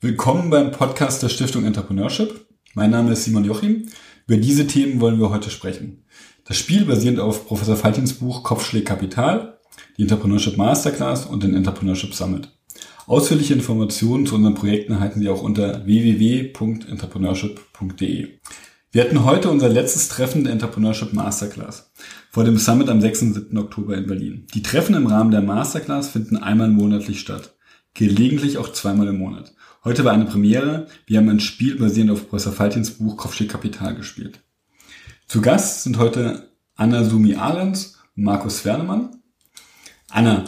Willkommen beim Podcast der Stiftung Entrepreneurship. Mein Name ist Simon Jochim. Über diese Themen wollen wir heute sprechen. Das Spiel basierend auf Professor Faltins Buch Kopfschläg Kapital, die Entrepreneurship Masterclass und den Entrepreneurship Summit. Ausführliche Informationen zu unseren Projekten erhalten Sie auch unter www.entrepreneurship.de. Wir hatten heute unser letztes Treffen der Entrepreneurship Masterclass vor dem Summit am 6. und 7. Oktober in Berlin. Die Treffen im Rahmen der Masterclass finden einmal monatlich statt, gelegentlich auch zweimal im Monat. Heute war eine Premiere. Wir haben ein Spiel basierend auf Professor Faltins Buch Kopfstück Kapital gespielt. Zu Gast sind heute Anna Sumi Ahrens und Markus Wernemann. Anna,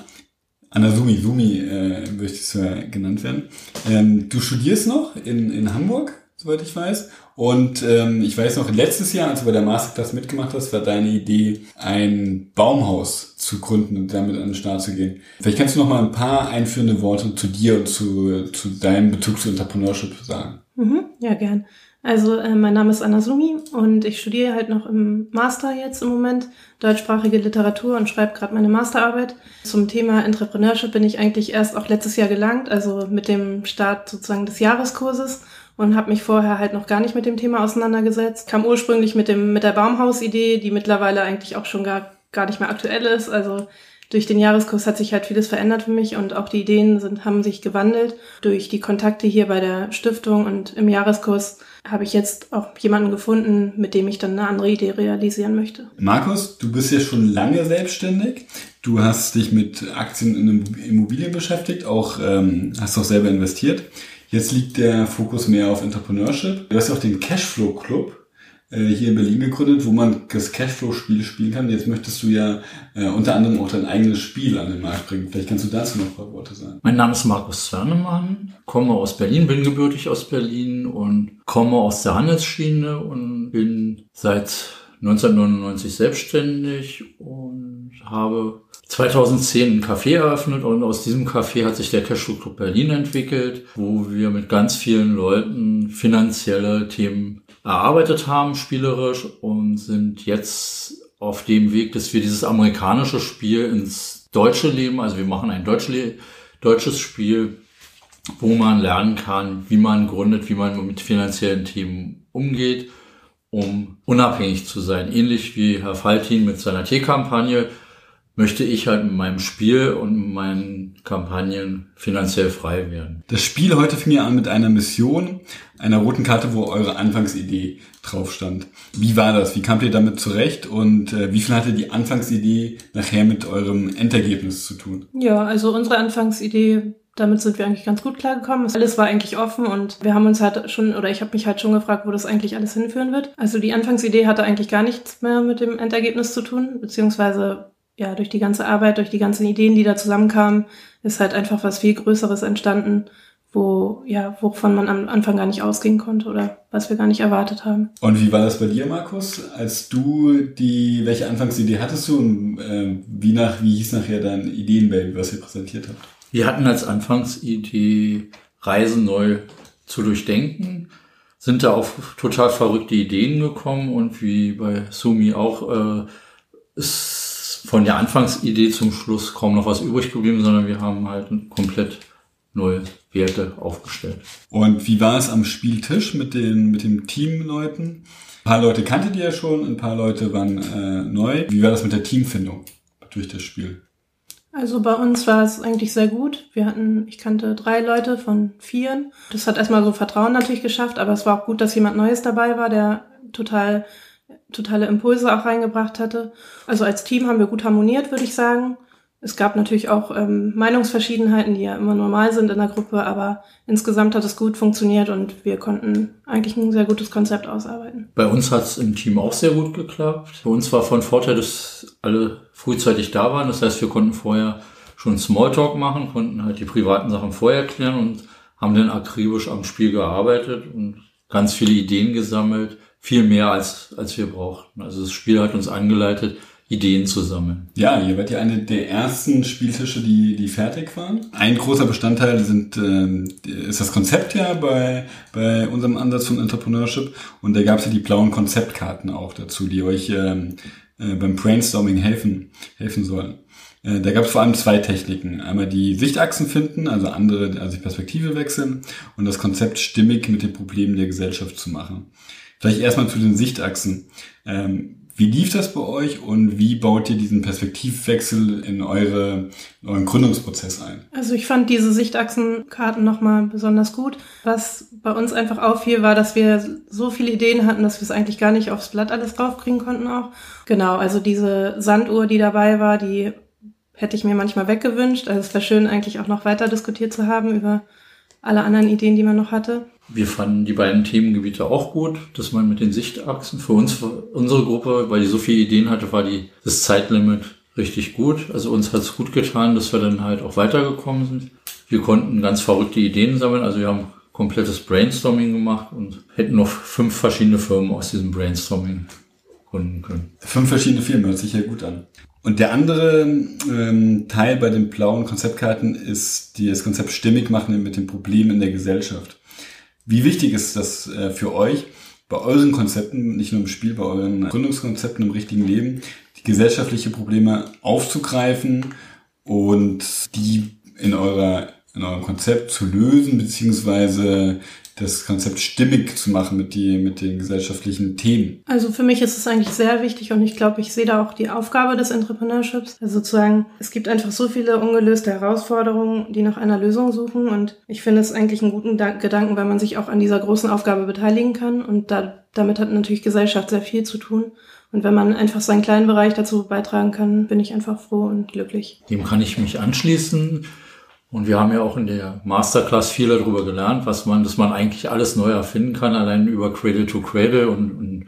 Anna Sumi, Sumi äh, möchtest du ja genannt werden. Ähm, du studierst noch in, in Hamburg, soweit ich weiß. Und ähm, ich weiß noch, letztes Jahr, als du bei der Masterclass mitgemacht hast, war deine Idee, ein Baumhaus zu gründen und damit an den Start zu gehen. Vielleicht kannst du noch mal ein paar einführende Worte zu dir und zu, zu deinem Bezug zu Entrepreneurship sagen. Mhm, ja, gern. Also äh, mein Name ist Anna Sumi und ich studiere halt noch im Master jetzt im Moment deutschsprachige Literatur und schreibe gerade meine Masterarbeit. Zum Thema Entrepreneurship bin ich eigentlich erst auch letztes Jahr gelangt, also mit dem Start sozusagen des Jahreskurses und habe mich vorher halt noch gar nicht mit dem Thema auseinandergesetzt. Kam ursprünglich mit dem mit der Baumhausidee, die mittlerweile eigentlich auch schon gar gar nicht mehr aktuell ist. Also durch den Jahreskurs hat sich halt vieles verändert für mich und auch die Ideen sind haben sich gewandelt durch die Kontakte hier bei der Stiftung und im Jahreskurs habe ich jetzt auch jemanden gefunden, mit dem ich dann eine andere Idee realisieren möchte. Markus, du bist ja schon lange selbstständig. Du hast dich mit Aktien in Immobilien beschäftigt, auch ähm, hast auch selber investiert. Jetzt liegt der Fokus mehr auf Entrepreneurship. Du hast ja auch den Cashflow Club äh, hier in Berlin gegründet, wo man das Cashflow-Spiel spielen kann. Jetzt möchtest du ja äh, unter anderem auch dein eigenes Spiel an den Markt bringen. Vielleicht kannst du dazu noch ein paar Worte sagen. Mein Name ist Markus Zwernemann, komme aus Berlin, bin gebürtig aus Berlin und komme aus der Handelsschiene und bin seit 1999 selbstständig und habe 2010 ein Café eröffnet und aus diesem Café hat sich der Cashflow Club Berlin entwickelt, wo wir mit ganz vielen Leuten finanzielle Themen erarbeitet haben, spielerisch und sind jetzt auf dem Weg, dass wir dieses amerikanische Spiel ins deutsche Leben, also wir machen ein deutsch, deutsches Spiel, wo man lernen kann, wie man gründet, wie man mit finanziellen Themen umgeht um unabhängig zu sein. Ähnlich wie Herr Faltin mit seiner Teekampagne möchte ich halt mit meinem Spiel und meinen Kampagnen finanziell frei werden. Das Spiel heute fing ja an mit einer Mission, einer roten Karte, wo eure Anfangsidee drauf stand. Wie war das? Wie kamt ihr damit zurecht und äh, wie viel hatte die Anfangsidee nachher mit eurem Endergebnis zu tun? Ja, also unsere Anfangsidee damit sind wir eigentlich ganz gut klargekommen. Alles war eigentlich offen und wir haben uns halt schon, oder ich habe mich halt schon gefragt, wo das eigentlich alles hinführen wird. Also die Anfangsidee hatte eigentlich gar nichts mehr mit dem Endergebnis zu tun, beziehungsweise ja, durch die ganze Arbeit, durch die ganzen Ideen, die da zusammenkamen, ist halt einfach was viel Größeres entstanden, wo, ja, wovon man am Anfang gar nicht ausgehen konnte oder was wir gar nicht erwartet haben. Und wie war das bei dir, Markus? Als du die, welche Anfangsidee hattest du und äh, wie nach, wie hieß nachher dein Ideenbaby, was ihr präsentiert habt? Wir hatten als Anfangsidee, Reisen neu zu durchdenken, sind da auf total verrückte Ideen gekommen und wie bei Sumi auch, äh, ist von der Anfangsidee zum Schluss kaum noch was übrig geblieben, sondern wir haben halt komplett neue Werte aufgestellt. Und wie war es am Spieltisch mit den, mit den Teamleuten? Ein paar Leute kanntet ihr ja schon, ein paar Leute waren äh, neu. Wie war das mit der Teamfindung durch das Spiel? Also bei uns war es eigentlich sehr gut. Wir hatten, ich kannte drei Leute von vieren. Das hat erstmal so Vertrauen natürlich geschafft, aber es war auch gut, dass jemand Neues dabei war, der total, totale Impulse auch reingebracht hatte. Also als Team haben wir gut harmoniert, würde ich sagen. Es gab natürlich auch ähm, Meinungsverschiedenheiten, die ja immer normal sind in der Gruppe, aber insgesamt hat es gut funktioniert und wir konnten eigentlich ein sehr gutes Konzept ausarbeiten. Bei uns hat es im Team auch sehr gut geklappt. Bei uns war von Vorteil, dass alle frühzeitig da waren. Das heißt, wir konnten vorher schon Smalltalk machen, konnten halt die privaten Sachen vorher klären und haben dann akribisch am Spiel gearbeitet und ganz viele Ideen gesammelt. Viel mehr als, als wir brauchten. Also das Spiel hat uns angeleitet, Ideen zu sammeln. Ja, ihr wart ja eine der ersten Spieltische, die, die fertig waren. Ein großer Bestandteil sind, ähm, ist das Konzept ja bei, bei unserem Ansatz von Entrepreneurship. Und da gab es ja die blauen Konzeptkarten auch dazu, die euch ähm, äh, beim Brainstorming helfen, helfen sollen. Äh, da gab es vor allem zwei Techniken. Einmal die Sichtachsen finden, also andere, also die Perspektive wechseln und das Konzept stimmig mit den Problemen der Gesellschaft zu machen. Vielleicht erstmal zu den Sichtachsen. Ähm, wie lief das bei euch und wie baut ihr diesen Perspektivwechsel in, eure, in euren Gründungsprozess ein? Also ich fand diese Sichtachsenkarten nochmal besonders gut. Was bei uns einfach auffiel, war, dass wir so viele Ideen hatten, dass wir es eigentlich gar nicht aufs Blatt alles draufkriegen konnten auch. Genau, also diese Sanduhr, die dabei war, die hätte ich mir manchmal weggewünscht. Also es wäre schön, eigentlich auch noch weiter diskutiert zu haben über alle anderen Ideen, die man noch hatte. Wir fanden die beiden Themengebiete auch gut, dass man mit den Sichtachsen für uns, für unsere Gruppe, weil die so viele Ideen hatte, war die, das Zeitlimit richtig gut. Also uns hat es gut getan, dass wir dann halt auch weitergekommen sind. Wir konnten ganz verrückte Ideen sammeln. Also wir haben komplettes Brainstorming gemacht und hätten noch fünf verschiedene Firmen aus diesem Brainstorming gründen können. Fünf verschiedene Firmen, hört sich ja gut an. Und der andere ähm, Teil bei den blauen Konzeptkarten ist die, das Konzept stimmig machen mit den Problemen in der Gesellschaft. Wie wichtig ist das äh, für euch, bei euren Konzepten, nicht nur im Spiel, bei euren Gründungskonzepten im richtigen Leben, die gesellschaftliche Probleme aufzugreifen und die in eurer in eurem Konzept zu lösen, beziehungsweise das Konzept stimmig zu machen mit, die, mit den gesellschaftlichen Themen? Also für mich ist es eigentlich sehr wichtig und ich glaube, ich sehe da auch die Aufgabe des Entrepreneurships. Also sozusagen, es gibt einfach so viele ungelöste Herausforderungen, die nach einer Lösung suchen und ich finde es eigentlich einen guten Gedanken, weil man sich auch an dieser großen Aufgabe beteiligen kann und da, damit hat natürlich Gesellschaft sehr viel zu tun. Und wenn man einfach seinen kleinen Bereich dazu beitragen kann, bin ich einfach froh und glücklich. Dem kann ich mich anschließen. Und wir haben ja auch in der Masterclass viel darüber gelernt, was man, dass man eigentlich alles neu erfinden kann, allein über Cradle to Cradle und, und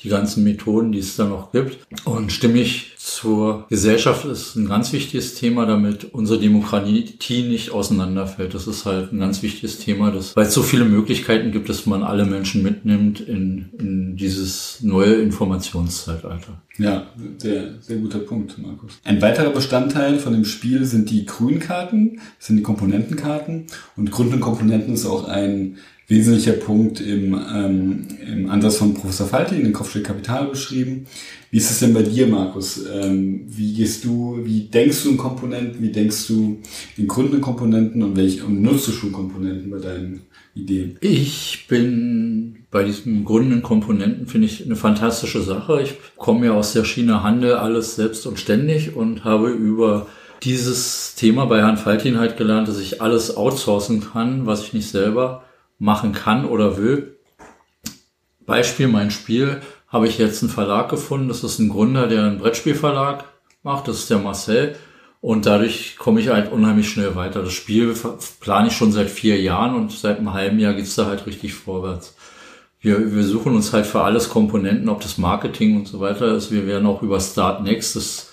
die ganzen Methoden, die es da noch gibt. Und stimmig zur Gesellschaft ist ein ganz wichtiges Thema, damit unsere Demokratie nicht auseinanderfällt. Das ist halt ein ganz wichtiges Thema, dass, weil es so viele Möglichkeiten gibt, dass man alle Menschen mitnimmt in, in dieses neue Informationszeitalter. Ja, sehr, sehr guter Punkt, Markus. Ein weiterer Bestandteil von dem Spiel sind die Grünkarten, das sind die Komponentenkarten. Und Grund und Komponenten ist auch ein wesentlicher Punkt im, ähm, im Ansatz von Professor Falti in den Kopfstück Kapital beschrieben. Wie ist es denn bei dir, Markus? Ähm, wie gehst du, wie denkst du in Komponenten, wie denkst du in Kundenkomponenten und welche und nutzt du schon Komponenten bei deinen Ideen? Ich bin bei diesen Gründen Komponenten finde ich eine fantastische Sache. Ich komme ja aus der Schiene Handel, alles selbst und ständig und habe über dieses Thema bei Herrn Faltin halt gelernt, dass ich alles outsourcen kann, was ich nicht selber machen kann oder will. Beispiel, mein Spiel habe ich jetzt einen Verlag gefunden. Das ist ein Gründer, der einen Brettspielverlag macht. Das ist der Marcel. Und dadurch komme ich halt unheimlich schnell weiter. Das Spiel plane ich schon seit vier Jahren und seit einem halben Jahr geht's da halt richtig vorwärts. Wir, wir suchen uns halt für alles Komponenten, ob das Marketing und so weiter ist. Wir werden auch über Start Next das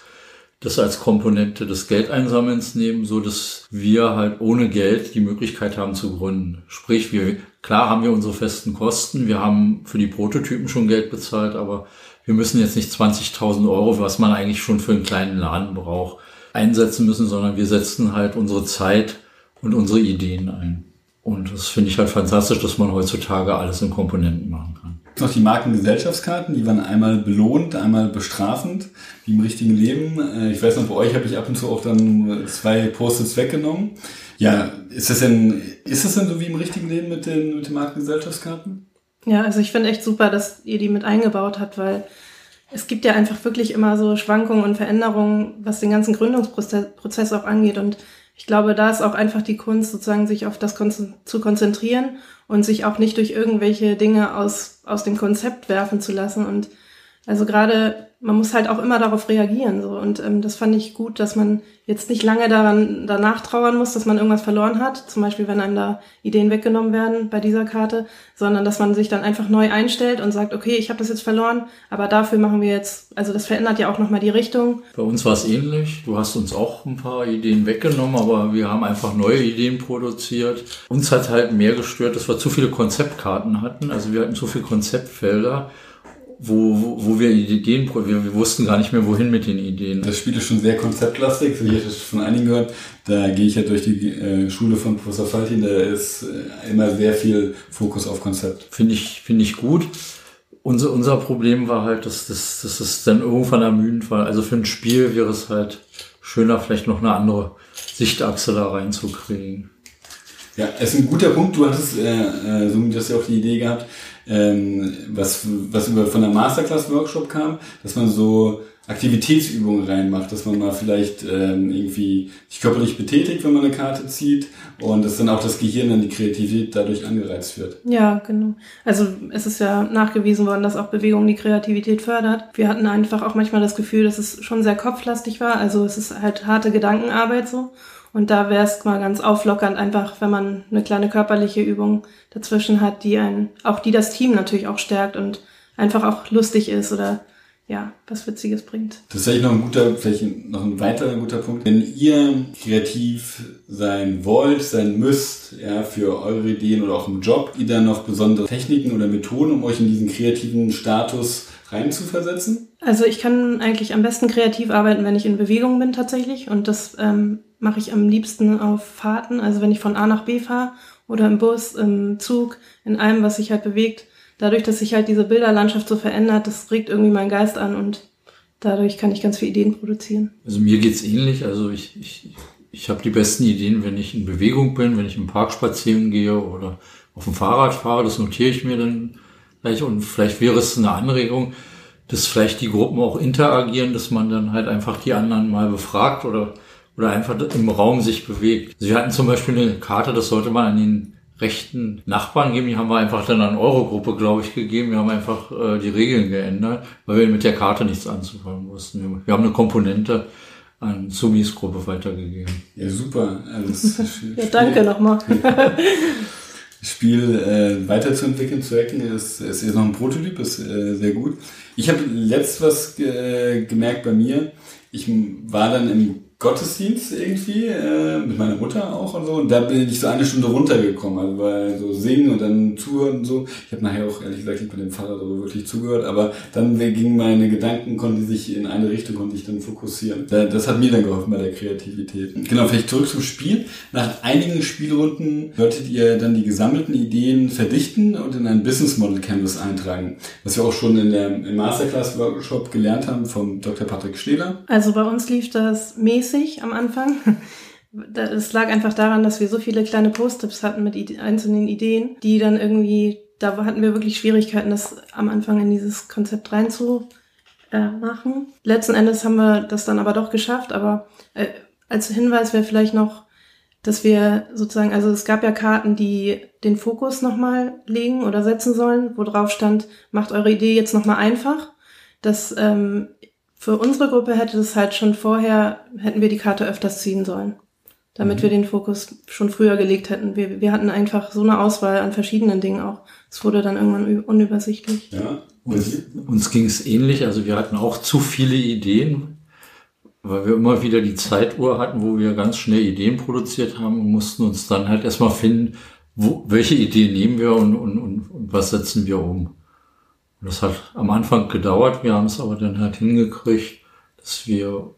das als Komponente des Geldeinsammelns nehmen, so dass wir halt ohne Geld die Möglichkeit haben zu gründen. Sprich, wir, klar haben wir unsere festen Kosten, wir haben für die Prototypen schon Geld bezahlt, aber wir müssen jetzt nicht 20.000 Euro, was man eigentlich schon für einen kleinen Laden braucht, einsetzen müssen, sondern wir setzen halt unsere Zeit und unsere Ideen ein. Und das finde ich halt fantastisch, dass man heutzutage alles in Komponenten machen kann noch die Markengesellschaftskarten, die waren einmal belohnt, einmal bestrafend, wie im richtigen Leben. Äh, ich weiß noch, bei euch habe ich ab und zu auch dann zwei Post-its weggenommen. Ja, ist das denn, ist das denn so wie im richtigen Leben mit den, mit den Markengesellschaftskarten? Ja, also ich finde echt super, dass ihr die mit eingebaut habt, weil es gibt ja einfach wirklich immer so Schwankungen und Veränderungen, was den ganzen Gründungsprozess auch angeht. Und ich glaube, da ist auch einfach die Kunst, sozusagen sich auf das zu konzentrieren und sich auch nicht durch irgendwelche Dinge aus, aus dem Konzept werfen zu lassen. Und also gerade, man muss halt auch immer darauf reagieren. So. Und ähm, das fand ich gut, dass man jetzt nicht lange daran danach trauern muss, dass man irgendwas verloren hat. Zum Beispiel, wenn einem da Ideen weggenommen werden bei dieser Karte, sondern dass man sich dann einfach neu einstellt und sagt, okay, ich habe das jetzt verloren, aber dafür machen wir jetzt, also das verändert ja auch nochmal die Richtung. Bei uns war es ähnlich. Du hast uns auch ein paar Ideen weggenommen, aber wir haben einfach neue Ideen produziert. Uns hat halt mehr gestört, dass wir zu viele Konzeptkarten hatten. Also wir hatten zu viele Konzeptfelder wo, wo, wo wir Ideen, wir, wir wussten gar nicht mehr, wohin mit den Ideen. Das Spiel ist schon sehr konzeptlastig, so ich habe das von einigen gehört. Da gehe ich ja durch die äh, Schule von Professor Faltin, da ist äh, immer sehr viel Fokus auf Konzept. Finde ich, finde ich gut. unser, unser Problem war halt, dass, dass, dass es dann irgendwann ermüdend war. Also für ein Spiel wäre es halt schöner, vielleicht noch eine andere Sichtachse da reinzukriegen. Ja, es ist ein guter Punkt. Du hattest, äh, äh, so du hast ja auch die Idee gehabt, ähm, was, was über von der Masterclass-Workshop kam, dass man so Aktivitätsübungen reinmacht, dass man mal vielleicht ähm, irgendwie sich körperlich betätigt, wenn man eine Karte zieht und dass dann auch das Gehirn dann die Kreativität dadurch angereizt wird. Ja, genau. Also es ist ja nachgewiesen worden, dass auch Bewegung die Kreativität fördert. Wir hatten einfach auch manchmal das Gefühl, dass es schon sehr kopflastig war. Also es ist halt harte Gedankenarbeit so. Und da wäre es mal ganz auflockernd, einfach, wenn man eine kleine körperliche Übung dazwischen hat, die einen, auch die das Team natürlich auch stärkt und einfach auch lustig ist oder ja, was Witziges bringt. Das ist vielleicht noch ein guter, vielleicht noch ein weiterer guter Punkt. Wenn ihr kreativ sein wollt, sein müsst, ja, für eure Ideen oder auch im Job, ihr dann noch besondere Techniken oder Methoden, um euch in diesen kreativen Status reinzuversetzen? Also ich kann eigentlich am besten kreativ arbeiten, wenn ich in Bewegung bin tatsächlich. Und das ähm, mache ich am liebsten auf Fahrten. Also wenn ich von A nach B fahre oder im Bus, im Zug, in allem, was sich halt bewegt dadurch, dass sich halt diese Bilderlandschaft so verändert, das regt irgendwie meinen Geist an und dadurch kann ich ganz viele Ideen produzieren. Also mir geht's ähnlich. Also ich, ich, ich habe die besten Ideen, wenn ich in Bewegung bin, wenn ich im Park spazieren gehe oder auf dem Fahrrad fahre. Das notiere ich mir dann gleich und vielleicht wäre es eine Anregung, dass vielleicht die Gruppen auch interagieren, dass man dann halt einfach die anderen mal befragt oder oder einfach im Raum sich bewegt. Also wir hatten zum Beispiel eine Karte, das sollte man an den rechten Nachbarn geben. Die haben wir einfach dann an Eurogruppe, glaube ich, gegeben. Wir haben einfach äh, die Regeln geändert, weil wir mit der Karte nichts anzufangen wussten. Wir haben eine Komponente an Sumis Gruppe weitergegeben. Ja, super. Also ja, danke nochmal. Spiel äh, weiterzuentwickeln, zu hacken, ist, ist jetzt noch ein Prototyp, ist äh, sehr gut. Ich habe letzt was äh, gemerkt bei mir. Ich war dann im Gottesdienst irgendwie, äh, mit meiner Mutter auch und so. Und da bin ich so eine Stunde runtergekommen, also weil so singen und dann zuhören und so. Ich habe nachher auch ehrlich gesagt nicht mit dem Pfarrer so wirklich zugehört, aber dann gingen meine Gedanken, konnten sich in eine Richtung, konnte ich dann fokussieren. Das hat mir dann geholfen bei der Kreativität. Genau, vielleicht zurück zum Spiel. Nach einigen Spielrunden solltet ihr dann die gesammelten Ideen verdichten und in ein Business Model Canvas eintragen. Was wir auch schon in der, Masterclass Workshop gelernt haben vom Dr. Patrick Stehler. Also bei uns lief das mäßig mäßig am Anfang. Es lag einfach daran, dass wir so viele kleine Post-its hatten mit einzelnen Ideen, die dann irgendwie, da hatten wir wirklich Schwierigkeiten, das am Anfang in dieses Konzept reinzumachen. Letzten Endes haben wir das dann aber doch geschafft, aber äh, als Hinweis wäre vielleicht noch, dass wir sozusagen, also es gab ja Karten, die den Fokus nochmal legen oder setzen sollen, wo drauf stand, macht eure Idee jetzt nochmal einfach. Das ähm, für unsere Gruppe hätte es halt schon vorher, hätten wir die Karte öfters ziehen sollen, damit mhm. wir den Fokus schon früher gelegt hätten. Wir, wir hatten einfach so eine Auswahl an verschiedenen Dingen auch. Es wurde dann irgendwann unübersichtlich. Ja, uns, uns ging es ähnlich. Also wir hatten auch zu viele Ideen, weil wir immer wieder die Zeituhr hatten, wo wir ganz schnell Ideen produziert haben und mussten uns dann halt erstmal finden, wo, welche Ideen nehmen wir und, und, und, und was setzen wir um. Und das hat am Anfang gedauert, wir haben es aber dann halt hingekriegt, dass wir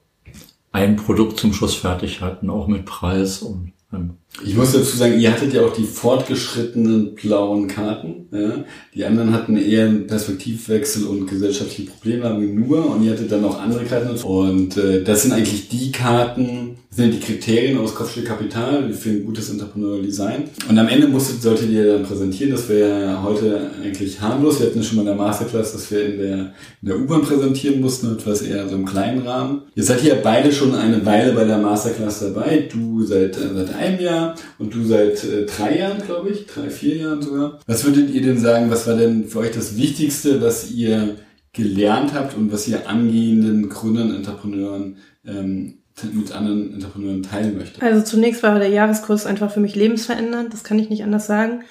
ein Produkt zum Schluss fertig hatten, auch mit Preis und ähm, ich muss dazu sagen, ihr hattet ja auch die fortgeschrittenen blauen Karten. Ja? Die anderen hatten eher einen Perspektivwechsel und gesellschaftliche Probleme nur und ihr hattet dann noch andere Karten. Und äh, das sind eigentlich die Karten, sind die Kriterien aus Kopfstück Kapital für ein gutes Entrepreneurial Design. Und am Ende musstet, solltet ihr dann präsentieren, das wäre ja heute eigentlich harmlos. Wir hatten schon mal in der Masterclass, dass wir in der, in der U-Bahn präsentieren mussten, etwas eher so im kleinen Rahmen. Ihr seid hier beide schon eine Weile bei der Masterclass dabei. Du seit, äh, seit einem Jahr und du seit äh, drei Jahren, glaube ich, drei, vier Jahren sogar. Was würdet ihr denn sagen, was war denn für euch das Wichtigste, was ihr gelernt habt und was ihr angehenden Gründern, Entrepreneuren ähm, mit anderen Entrepreneuren teilen möchte? Also zunächst war der Jahreskurs einfach für mich lebensverändernd, das kann ich nicht anders sagen.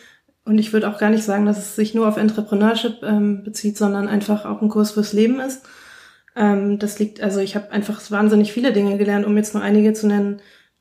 Und ich würde auch gar nicht sagen, dass es sich nur auf Entrepreneurship ähm, bezieht, sondern einfach auch ein Kurs fürs Leben ist. Ähm, das liegt, also ich habe einfach wahnsinnig viele Dinge gelernt, um jetzt nur einige zu nennen,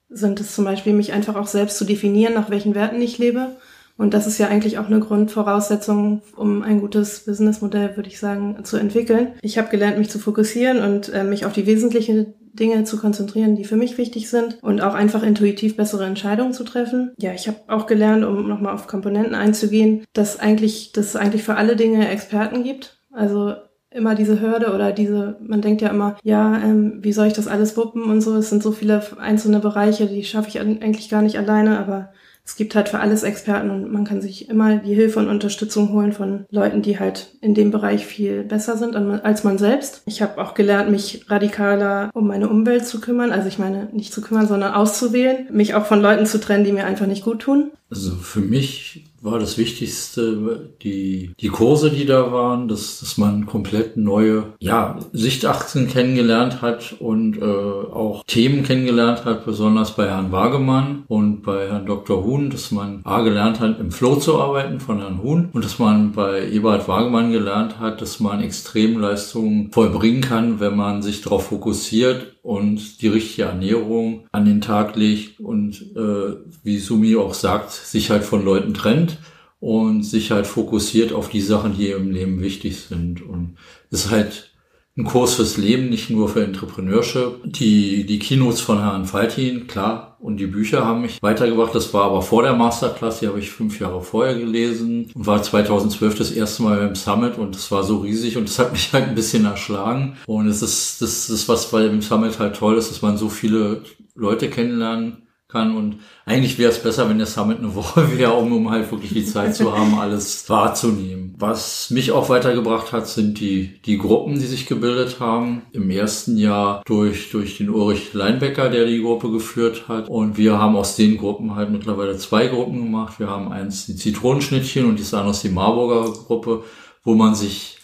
sind es zum Beispiel, mich einfach auch selbst zu definieren, nach welchen Werten ich lebe. Und das ist ja eigentlich auch eine Grundvoraussetzung, um ein gutes Businessmodell, würde ich sagen, zu entwickeln. Ich habe gelernt, mich zu fokussieren und äh, mich auf die wesentlichen Dinge zu konzentrieren, die für mich wichtig sind und auch einfach intuitiv bessere Entscheidungen zu treffen. Ja, ich habe auch gelernt, um nochmal auf Komponenten einzugehen, dass eigentlich, dass es eigentlich für alle Dinge Experten gibt Also immer diese Hürde oder diese, man denkt ja immer, ja, ähm, wie soll ich das alles wuppen und so. Es sind so viele einzelne Bereiche, die schaffe ich eigentlich gar nicht alleine, aber es gibt halt für alles Experten und man kann sich immer die Hilfe und Unterstützung holen von Leuten, die halt in dem Bereich viel besser sind als man selbst. Ich habe auch gelernt, mich radikaler um meine Umwelt zu kümmern. Also ich meine, nicht zu kümmern, sondern auszuwählen. Mich auch von Leuten zu trennen, die mir einfach nicht gut tun. Also für mich war das Wichtigste die, die Kurse, die da waren, dass, dass man komplett neue ja, Sichtachsen kennengelernt hat und äh, auch Themen kennengelernt hat, besonders bei Herrn Wagemann und bei Herrn Dr. Huhn, dass man A gelernt hat, im Flow zu arbeiten von Herrn Huhn und dass man bei Eberhard Wagemann gelernt hat, dass man Extremleistungen vollbringen kann, wenn man sich darauf fokussiert und die richtige Ernährung an den Tag legt und äh, wie Sumi auch sagt, sich halt von Leuten trennt und sich halt fokussiert auf die Sachen, die im Leben wichtig sind. Und es ist halt ein Kurs fürs Leben, nicht nur für Entrepreneurship. Die, die Keynotes von Herrn Faltin, klar, und die Bücher haben mich weitergebracht. Das war aber vor der Masterclass, die habe ich fünf Jahre vorher gelesen und war 2012 das erste Mal beim Summit und es war so riesig und das hat mich halt ein bisschen erschlagen. Und es ist, das ist was bei dem Summit halt toll ist, dass man so viele Leute kennenlernen kann. Und eigentlich wäre es besser, wenn der Summit eine Woche wäre, um, um halt wirklich die Zeit zu haben, alles wahrzunehmen. Was mich auch weitergebracht hat, sind die, die Gruppen, die sich gebildet haben. Im ersten Jahr durch, durch den Ulrich Leinbecker, der die Gruppe geführt hat. Und wir haben aus den Gruppen halt mittlerweile zwei Gruppen gemacht. Wir haben eins die Zitronenschnittchen und andere ist die Marburger Gruppe, wo man sich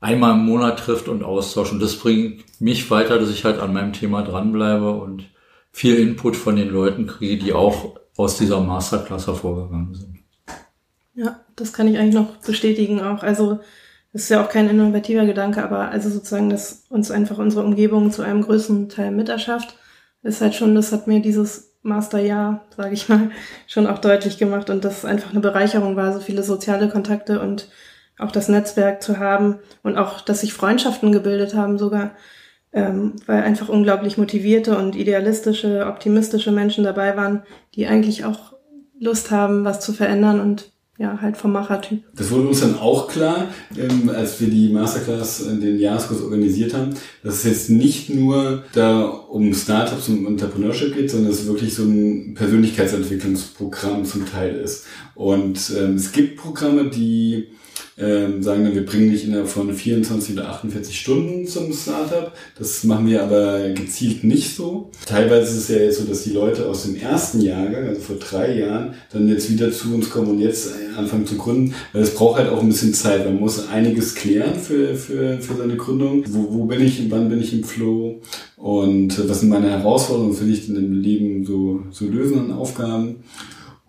einmal im Monat trifft und austauscht. Und das bringt mich weiter, dass ich halt an meinem Thema dranbleibe und viel Input von den Leuten kriege, die auch aus dieser Masterclass hervorgegangen sind. Ja, das kann ich eigentlich noch bestätigen auch. Also das ist ja auch kein innovativer Gedanke, aber also sozusagen, dass uns einfach unsere Umgebung zu einem größten Teil miterschafft, ist halt schon, das hat mir dieses Masterjahr, sage ich mal, schon auch deutlich gemacht und das einfach eine Bereicherung war, so viele soziale Kontakte und auch das Netzwerk zu haben und auch, dass sich Freundschaften gebildet haben sogar ähm, weil einfach unglaublich motivierte und idealistische, optimistische Menschen dabei waren, die eigentlich auch Lust haben, was zu verändern und ja, halt vom Machertyp. Das wurde uns dann auch klar, ähm, als wir die Masterclass, in den Jahreskurs organisiert haben, dass es jetzt nicht nur da um Startups und Entrepreneurship geht, sondern es wirklich so ein Persönlichkeitsentwicklungsprogramm zum Teil ist. Und ähm, es gibt Programme, die ähm, sagen dann, wir bringen dich innerhalb von 24 oder 48 Stunden zum Startup. Das machen wir aber gezielt nicht so. Teilweise ist es ja jetzt so, dass die Leute aus dem ersten Jahrgang, also vor drei Jahren, dann jetzt wieder zu uns kommen und jetzt anfangen zu gründen, weil es braucht halt auch ein bisschen Zeit. Man muss einiges klären für, für, für seine Gründung. Wo, wo bin ich, wann bin ich im Flow und was sind meine Herausforderungen, will ich denn im Leben so, so lösen an Aufgaben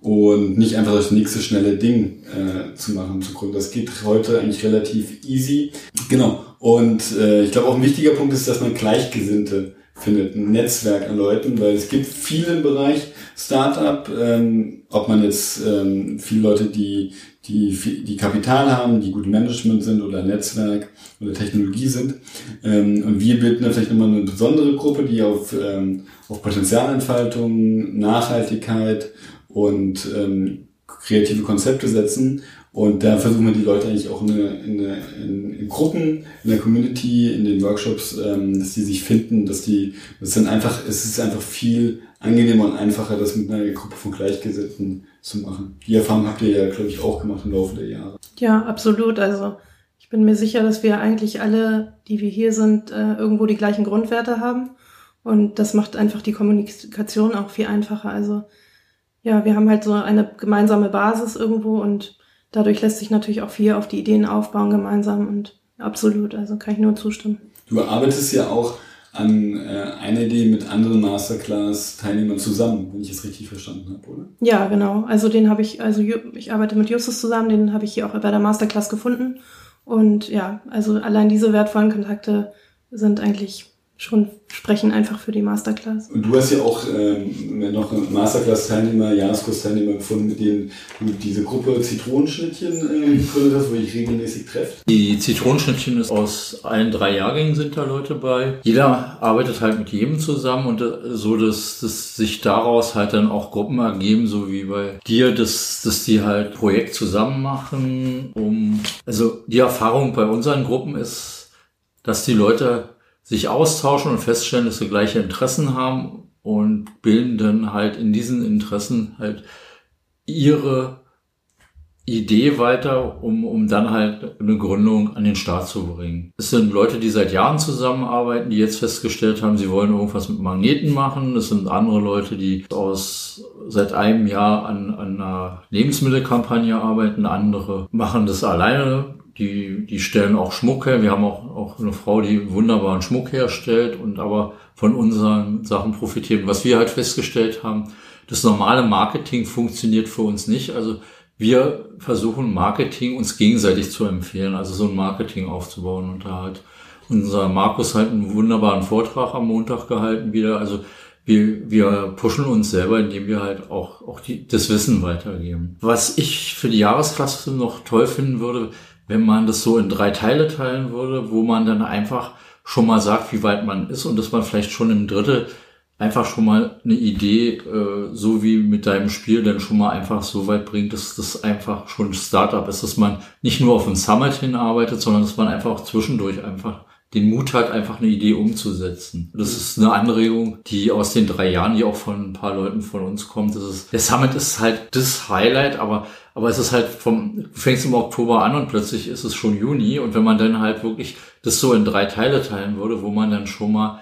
und nicht einfach das nächste schnelle Ding äh, zu machen, zu gründen. Das geht heute eigentlich relativ easy. Genau. Und äh, ich glaube auch ein wichtiger Punkt ist, dass man Gleichgesinnte findet, ein Netzwerk an Leuten, weil es gibt viele im Bereich Startup, ähm, ob man jetzt ähm, viele Leute, die, die, die Kapital haben, die gut Management sind oder Netzwerk oder Technologie sind. Ähm, und wir bilden vielleicht nochmal eine besondere Gruppe, die auf, ähm, auf Potenzialentfaltung, Nachhaltigkeit und ähm, kreative Konzepte setzen. Und da versuchen wir die Leute eigentlich auch in, in, in, in Gruppen, in der Community, in den Workshops, ähm, dass die sich finden, dass die, das sind einfach, es ist einfach viel angenehmer und einfacher, das mit einer Gruppe von Gleichgesinnten zu machen. Die Erfahrung habt ihr ja, glaube ich, auch gemacht im Laufe der Jahre. Ja, absolut. Also ich bin mir sicher, dass wir eigentlich alle, die wir hier sind, äh, irgendwo die gleichen Grundwerte haben. Und das macht einfach die Kommunikation auch viel einfacher. Also ja, wir haben halt so eine gemeinsame Basis irgendwo und dadurch lässt sich natürlich auch viel auf die Ideen aufbauen gemeinsam und absolut, also kann ich nur zustimmen. Du arbeitest ja auch an äh, einer Idee mit anderen Masterclass-Teilnehmern zusammen, wenn ich es richtig verstanden habe, oder? Ja, genau. Also den habe ich, also ich arbeite mit Justus zusammen, den habe ich hier auch bei der Masterclass gefunden. Und ja, also allein diese wertvollen Kontakte sind eigentlich schon sprechen einfach für die Masterclass. Und du hast ja auch ähm, noch Masterclass-Teilnehmer, Jahreskurs-Teilnehmer gefunden, mit denen du diese Gruppe Zitronenschnittchen äh, gegründet hast, wo ich regelmäßig treffe. Die Zitronenschnittchen ist aus allen drei Jahrgängen sind da Leute bei. Jeder arbeitet halt mit jedem zusammen und äh, so, dass, dass sich daraus halt dann auch Gruppen ergeben, so wie bei dir, dass, dass die halt Projekt zusammen machen, um, also die Erfahrung bei unseren Gruppen ist, dass die Leute sich austauschen und feststellen, dass sie gleiche Interessen haben und bilden dann halt in diesen Interessen halt ihre Idee weiter, um, um dann halt eine Gründung an den Start zu bringen. Es sind Leute, die seit Jahren zusammenarbeiten, die jetzt festgestellt haben, sie wollen irgendwas mit Magneten machen. Es sind andere Leute, die aus seit einem Jahr an, an einer Lebensmittelkampagne arbeiten. Andere machen das alleine die, die stellen auch Schmuck her. Wir haben auch, auch eine Frau, die wunderbaren Schmuck herstellt und aber von unseren Sachen profitiert. Was wir halt festgestellt haben, das normale Marketing funktioniert für uns nicht. Also wir versuchen Marketing uns gegenseitig zu empfehlen, also so ein Marketing aufzubauen. Und da hat unser Markus halt einen wunderbaren Vortrag am Montag gehalten wieder. Also wir, wir pushen uns selber, indem wir halt auch, auch die, das Wissen weitergeben. Was ich für die Jahresklasse noch toll finden würde, wenn man das so in drei Teile teilen würde, wo man dann einfach schon mal sagt, wie weit man ist und dass man vielleicht schon im Drittel einfach schon mal eine Idee, äh, so wie mit deinem Spiel, dann schon mal einfach so weit bringt, dass das einfach schon ein Startup ist, dass man nicht nur auf ein Summit hinarbeitet, sondern dass man einfach zwischendurch einfach den Mut hat, einfach eine Idee umzusetzen. Das ist eine Anregung, die aus den drei Jahren, die auch von ein paar Leuten von uns kommt. Das ist, der Summit ist halt das Highlight, aber aber es ist halt vom, du fängst im Oktober an und plötzlich ist es schon Juni. Und wenn man dann halt wirklich das so in drei Teile teilen würde, wo man dann schon mal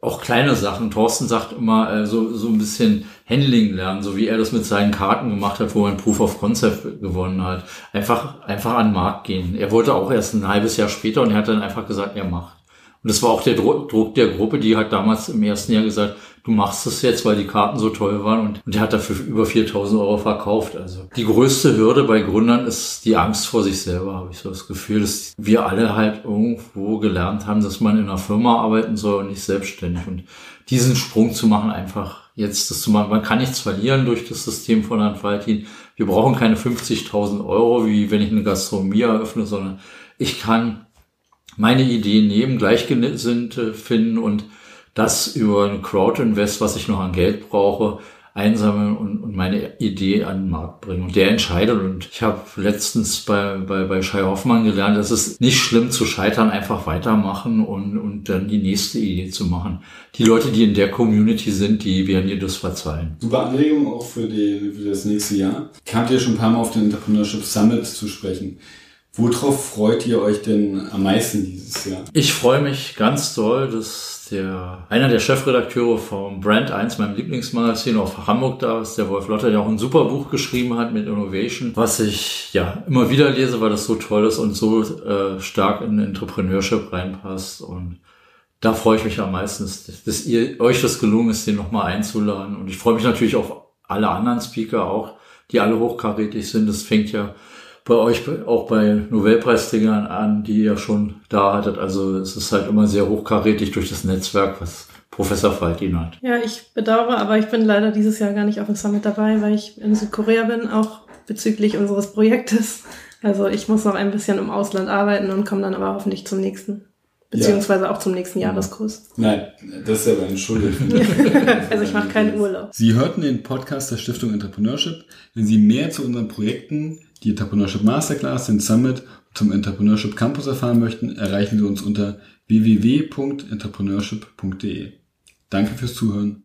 auch kleine Sachen. Thorsten sagt immer äh, so, so ein bisschen Handling lernen, so wie er das mit seinen Karten gemacht hat, wo er ein Proof of Concept gewonnen hat. Einfach, einfach an den Markt gehen. Er wollte auch erst ein halbes Jahr später und er hat dann einfach gesagt, er macht. Und das war auch der Druck der Gruppe, die hat damals im ersten Jahr gesagt, du machst es jetzt, weil die Karten so toll waren und, und der hat dafür über 4000 Euro verkauft. Also die größte Hürde bei Gründern ist die Angst vor sich selber, habe ich so das Gefühl, dass wir alle halt irgendwo gelernt haben, dass man in einer Firma arbeiten soll und nicht selbstständig. Und diesen Sprung zu machen, einfach jetzt das zu machen, man kann nichts verlieren durch das System von Herrn Faltin. Wir brauchen keine 50.000 Euro, wie wenn ich eine Gastronomie eröffne, sondern ich kann meine Ideen nehmen, Gleichgesinnte finden und das über ein Crowd-Invest, was ich noch an Geld brauche, einsammeln und, und meine Idee an den Markt bringen. Und der entscheidet. Und ich habe letztens bei, bei, bei Shai Hoffmann gelernt, es ist nicht schlimm zu scheitern, einfach weitermachen und, und dann die nächste Idee zu machen. Die Leute, die in der Community sind, die werden dir das verzeihen. Super Anregung auch für, die, für das nächste Jahr. Kamt ihr schon ein paar Mal auf den Entrepreneurship Summit zu sprechen. Worauf freut ihr euch denn am meisten dieses Jahr? Ich freue mich ganz doll, dass der, einer der Chefredakteure vom Brand 1, meinem Lieblingsmagazin auf Hamburg da ist, der Wolf Lotter, der auch ein super Buch geschrieben hat mit Innovation, was ich ja immer wieder lese, weil das so toll ist und so äh, stark in Entrepreneurship reinpasst und da freue ich mich am meisten, dass, dass ihr, euch das gelungen ist, den nochmal einzuladen. Und ich freue mich natürlich auf alle anderen Speaker auch, die alle hochkarätig sind. Das fängt ja bei euch auch bei Nobelpreisträgern an, die ihr schon da hattet. Also es ist halt immer sehr hochkarätig durch das Netzwerk, was Professor Faltin hat. Ja, ich bedauere, aber ich bin leider dieses Jahr gar nicht auf dem Summit dabei, weil ich in Südkorea bin, auch bezüglich unseres Projektes. Also ich muss noch ein bisschen im Ausland arbeiten und komme dann aber hoffentlich zum nächsten. Beziehungsweise ja. auch zum nächsten Jahreskurs. Nein, das ist aber entschuldigt. also ich mache keinen Urlaub. Sie hörten den Podcast der Stiftung Entrepreneurship. Wenn Sie mehr zu unseren Projekten die Entrepreneurship Masterclass, den Summit zum Entrepreneurship Campus erfahren möchten, erreichen Sie uns unter www.entrepreneurship.de. Danke fürs Zuhören.